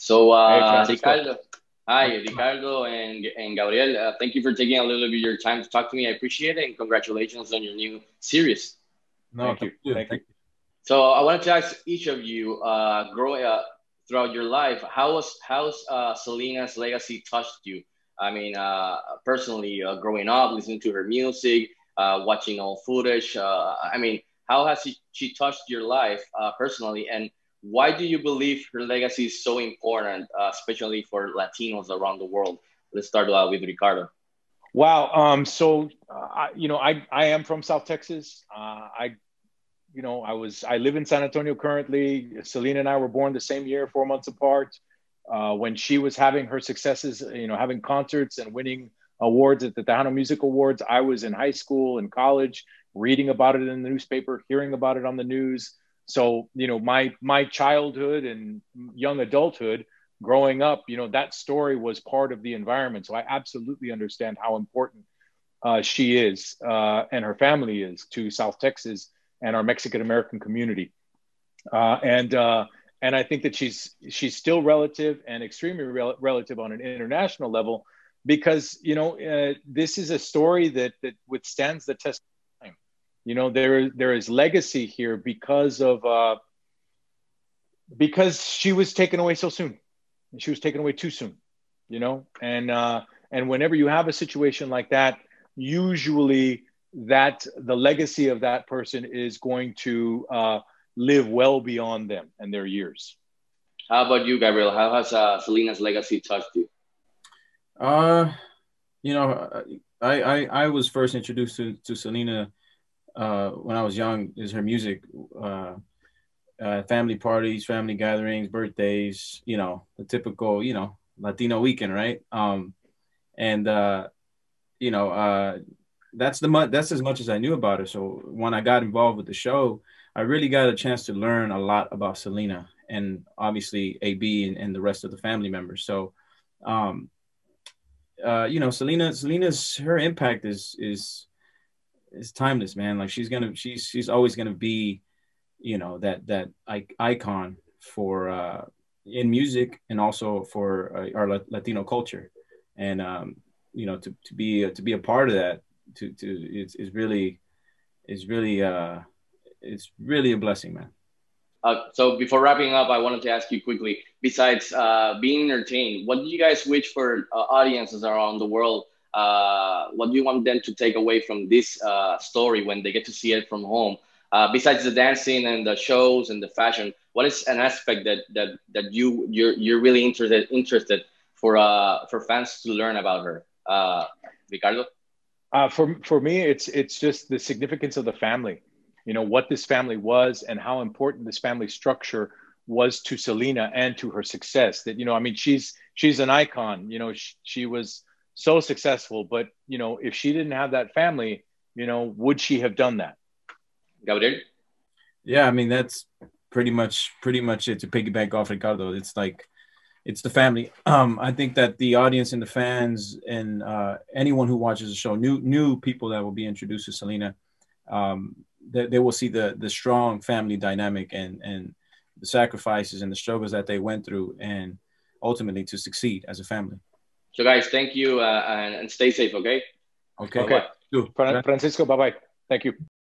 So, uh, hey, Ricardo, hi, Ricardo and, and Gabriel. Uh, thank you for taking a little bit of your time to talk to me. I appreciate it, and congratulations on your new series. No, thank, thank you. Thank you. So, I wanted to ask each of you, uh, growing up throughout your life, how was how's uh, Selena's legacy touched you? I mean, uh, personally, uh, growing up, listening to her music, uh, watching all footage. Uh, I mean, how has she, she touched your life uh, personally, and why do you believe her legacy is so important, uh, especially for Latinos around the world? Let's start uh, with Ricardo. Wow. Um, so, uh, you know, I, I am from South Texas. Uh, I, you know, I was, I live in San Antonio currently. Selena and I were born the same year, four months apart. Uh, when she was having her successes, you know, having concerts and winning awards at the Tejano Music Awards, I was in high school and college, reading about it in the newspaper, hearing about it on the news. So, you know, my my childhood and young adulthood, growing up, you know, that story was part of the environment. So I absolutely understand how important uh, she is uh, and her family is to South Texas and our Mexican American community. Uh, and uh, and I think that she's she's still relative and extremely rel- relative on an international level because you know uh, this is a story that that withstands the test. You know there there is legacy here because of uh, because she was taken away so soon. She was taken away too soon. You know, and uh, and whenever you have a situation like that, usually that the legacy of that person is going to uh, live well beyond them and their years. How about you, Gabriel? How has uh, Selena's legacy touched you? Uh, you know, I I, I was first introduced to to Selena uh, when I was young. Is her music, uh, uh, family parties, family gatherings, birthdays. You know, the typical you know Latino weekend, right? Um, and uh, you know, uh, that's the mu- that's as much as I knew about her. So when I got involved with the show, I really got a chance to learn a lot about Selena and obviously AB and, and the rest of the family members. So, um, uh, you know, Selena, Selena's her impact is is is timeless, man. Like she's gonna, she's she's always gonna be, you know, that that icon for uh, in music and also for uh, our Latino culture, and um, you know, to to be uh, to be a part of that, to to is is really is really uh it's really a blessing, man. Uh, so before wrapping up, I wanted to ask you quickly. Besides uh, being entertained, what do you guys wish for uh, audiences around the world? Uh, what do you want them to take away from this uh, story when they get to see it from home? Uh, besides the dancing and the shows and the fashion, what is an aspect that that that you you're you're really interested interested for uh for fans to learn about her? Ricardo. for for me, it's it's just the significance of the family you know what this family was and how important this family structure was to Selena and to her success that you know I mean she's she's an icon you know she, she was so successful but you know if she didn't have that family you know would she have done that? Gabriel? Yeah I mean that's pretty much pretty much it to piggyback off Ricardo. It's like it's the family. Um I think that the audience and the fans and uh anyone who watches the show new new people that will be introduced to Selena um they, they will see the the strong family dynamic and and the sacrifices and the struggles that they went through and ultimately to succeed as a family. So guys, thank you uh, and, and stay safe, okay? Okay. okay. Francisco, bye-bye. Thank you.